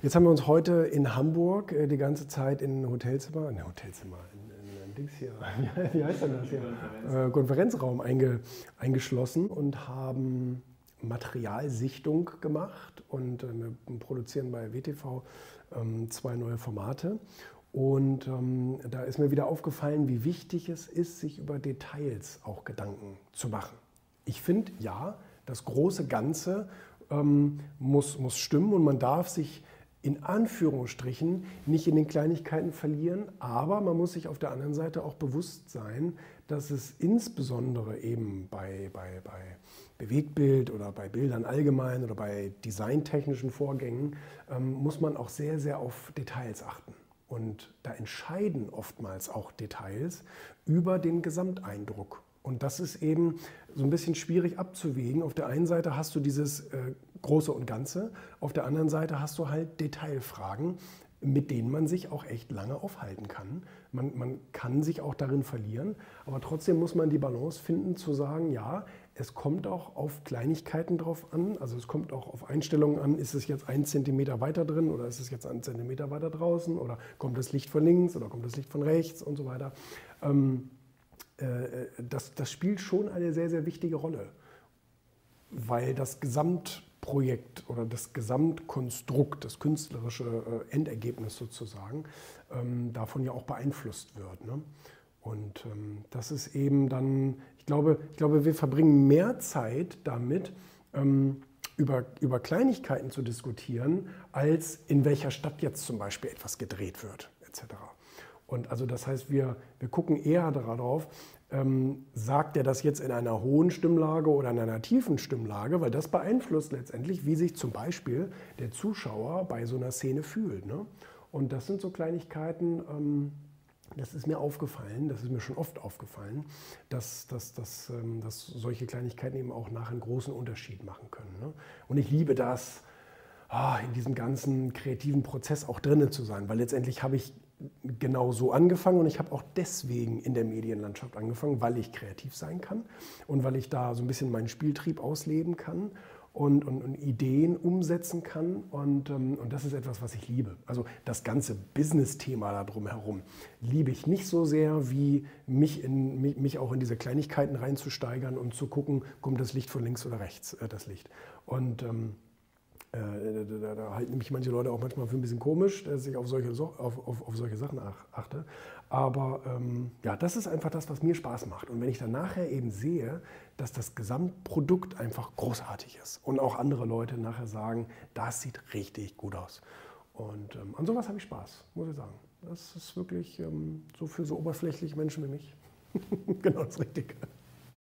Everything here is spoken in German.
Jetzt haben wir uns heute in Hamburg äh, die ganze Zeit in Hotelzimmer, ne Hotelzimmer, in, in, in Dings hier, wie heißt denn das hier? Konferenz. Äh, Konferenzraum einge, eingeschlossen und haben Materialsichtung gemacht und äh, wir produzieren bei WTV ähm, zwei neue Formate. Und ähm, da ist mir wieder aufgefallen, wie wichtig es ist, sich über Details auch Gedanken zu machen. Ich finde, ja, das große Ganze ähm, muss, muss stimmen und man darf sich in Anführungsstrichen nicht in den Kleinigkeiten verlieren, aber man muss sich auf der anderen Seite auch bewusst sein, dass es insbesondere eben bei, bei, bei Bewegtbild oder bei Bildern allgemein oder bei designtechnischen Vorgängen ähm, muss man auch sehr, sehr auf Details achten. Und da entscheiden oftmals auch Details über den Gesamteindruck. Und das ist eben so ein bisschen schwierig abzuwägen. Auf der einen Seite hast du dieses äh, Große und Ganze, auf der anderen Seite hast du halt Detailfragen, mit denen man sich auch echt lange aufhalten kann. Man, man kann sich auch darin verlieren, aber trotzdem muss man die Balance finden zu sagen, ja, es kommt auch auf Kleinigkeiten drauf an, also es kommt auch auf Einstellungen an, ist es jetzt ein Zentimeter weiter drin oder ist es jetzt ein Zentimeter weiter draußen oder kommt das Licht von links oder kommt das Licht von rechts und so weiter. Ähm, äh, das, das spielt schon eine sehr, sehr wichtige Rolle, weil das Gesamtprojekt oder das Gesamtkonstrukt, das künstlerische äh, Endergebnis sozusagen, ähm, davon ja auch beeinflusst wird. Ne? Und ähm, das ist eben dann, ich glaube, ich glaube, wir verbringen mehr Zeit damit, ähm, über, über Kleinigkeiten zu diskutieren, als in welcher Stadt jetzt zum Beispiel etwas gedreht wird, etc. Und also das heißt, wir, wir gucken eher darauf, ähm, sagt er das jetzt in einer hohen Stimmlage oder in einer tiefen Stimmlage, weil das beeinflusst letztendlich, wie sich zum Beispiel der Zuschauer bei so einer Szene fühlt. Ne? Und das sind so Kleinigkeiten, ähm, das ist mir aufgefallen, das ist mir schon oft aufgefallen, dass, dass, dass, ähm, dass solche Kleinigkeiten eben auch nachher einen großen Unterschied machen können. Ne? Und ich liebe das, oh, in diesem ganzen kreativen Prozess auch drinnen zu sein, weil letztendlich habe ich genau so angefangen und ich habe auch deswegen in der Medienlandschaft angefangen, weil ich kreativ sein kann und weil ich da so ein bisschen meinen Spieltrieb ausleben kann und, und, und Ideen umsetzen kann und, ähm, und das ist etwas, was ich liebe. Also das ganze Business-Thema da drumherum liebe ich nicht so sehr, wie mich, in, mich, mich auch in diese Kleinigkeiten reinzusteigern und zu gucken, kommt das Licht von links oder rechts, äh, das Licht. Und ähm, äh, da, da, halten mich manche Leute auch manchmal für ein bisschen komisch, dass ich auf solche, auf, auf, auf solche Sachen achte. Aber ähm, ja, das ist einfach das, was mir Spaß macht. Und wenn ich dann nachher eben sehe, dass das Gesamtprodukt einfach großartig ist und auch andere Leute nachher sagen, das sieht richtig gut aus. Und ähm, an sowas habe ich Spaß, muss ich sagen. Das ist wirklich ähm, so für so oberflächliche Menschen wie mich genau das Richtige.